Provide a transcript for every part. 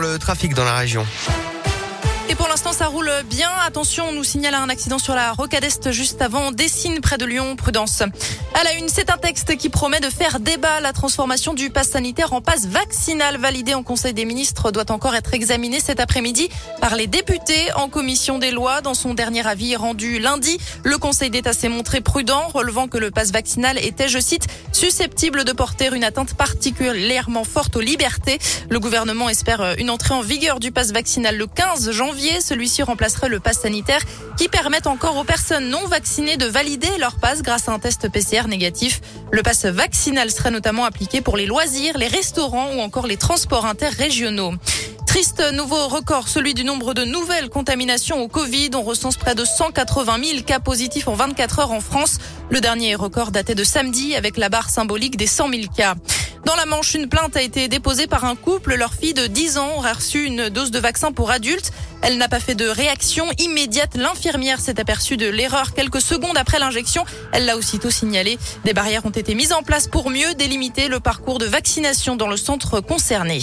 Le trafic dans la région. Et pour l'instant, ça roule bien. Attention, on nous signale un accident sur la rocade est juste avant Dessine, près de Lyon. Prudence. À la une, c'est un texte qui promet de faire débat. La transformation du pass sanitaire en passe vaccinal validé en Conseil des ministres doit encore être examiné cet après-midi par les députés en commission des lois. Dans son dernier avis rendu lundi, le Conseil d'État s'est montré prudent, relevant que le pass vaccinal était, je cite, susceptible de porter une atteinte particulièrement forte aux libertés. Le gouvernement espère une entrée en vigueur du pass vaccinal le 15 janvier celui-ci remplacerait le pass sanitaire qui permet encore aux personnes non vaccinées de valider leur passe grâce à un test PCR négatif. Le pass vaccinal serait notamment appliqué pour les loisirs, les restaurants ou encore les transports interrégionaux. Triste nouveau record, celui du nombre de nouvelles contaminations au Covid. On recense près de 180 000 cas positifs en 24 heures en France. Le dernier record datait de samedi avec la barre symbolique des 100 000 cas. Dans la Manche, une plainte a été déposée par un couple. Leur fille de 10 ans aurait reçu une dose de vaccin pour adultes. Elle n'a pas fait de réaction immédiate. L'infirmière s'est aperçue de l'erreur quelques secondes après l'injection. Elle l'a aussitôt signalé. Des barrières ont été mises en place pour mieux délimiter le parcours de vaccination dans le centre concerné.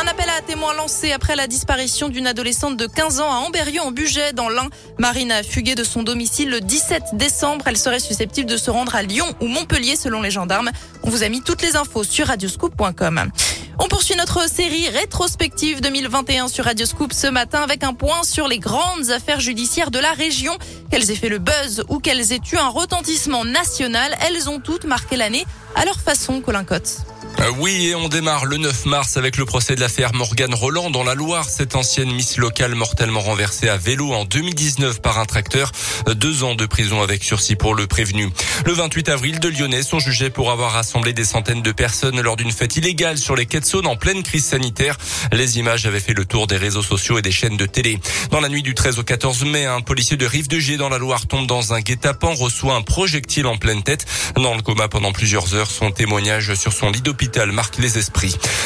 Un appel à témoins lancé après la disparition d'une adolescente de 15 ans à Amberieu en Bugey dans l'Ain. Marine a fugué de son domicile le 17 décembre. Elle serait susceptible de se rendre à Lyon ou Montpellier selon les gendarmes. On vous a mis toutes les infos sur radioscoop.com. On poursuit notre série rétrospective 2021 sur Radioscoop ce matin avec un point sur les grandes affaires judiciaires de la région. Qu'elles aient fait le buzz ou qu'elles aient eu un retentissement national, elles ont toutes marqué l'année à leur façon, Colin Cotte. Euh, oui, et on démarre le 9 mars avec le procès de l'affaire Morgane Roland dans la Loire. Cette ancienne Miss locale mortellement renversée à vélo en 2019 par un tracteur. Euh, deux ans de prison avec sursis pour le prévenu. Le 28 avril, de Lyonnais sont jugés pour avoir rassemblé des centaines de personnes lors d'une fête illégale sur les quais de en pleine crise sanitaire. Les images avaient fait le tour des réseaux sociaux et des chaînes de télé. Dans la nuit du 13 au 14 mai, un policier de Rive de Gier dans la Loire tombe dans un guet-apens, reçoit un projectile en pleine tête. Dans le coma pendant plusieurs heures, son témoignage sur son lit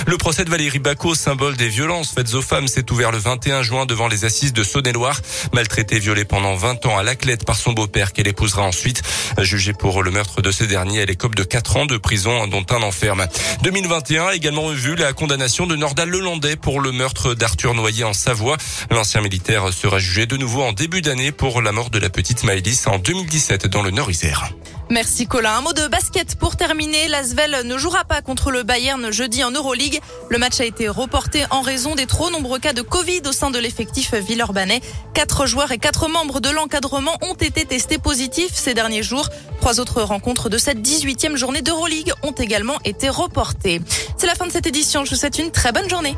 Le procès de Valérie Bacot, symbole des violences faites aux femmes, s'est ouvert le 21 juin devant les assises de Saône-et-Loire. Maltraitée, violée pendant 20 ans à Laclette par son beau-père qu'elle épousera ensuite. Jugée pour le meurtre de ce dernier, elle écope de 4 ans de prison dont un enferme. 2021 a également vu la condamnation de Nordal Lelandais pour le meurtre d'Arthur Noyer en Savoie. L'ancien militaire sera jugé de nouveau en début d'année pour la mort de la petite Maëlys en 2017 dans le Nord-Isère. Merci Colin. Un mot de basket pour terminer. L'Asvel ne jouera pas contre le Bayern jeudi en Euroleague. Le match a été reporté en raison des trop nombreux cas de Covid au sein de l'effectif villeurbanais. Quatre joueurs et quatre membres de l'encadrement ont été testés positifs ces derniers jours. Trois autres rencontres de cette 18e journée d'Euroleague ont également été reportées. C'est la fin de cette édition. Je vous souhaite une très bonne journée.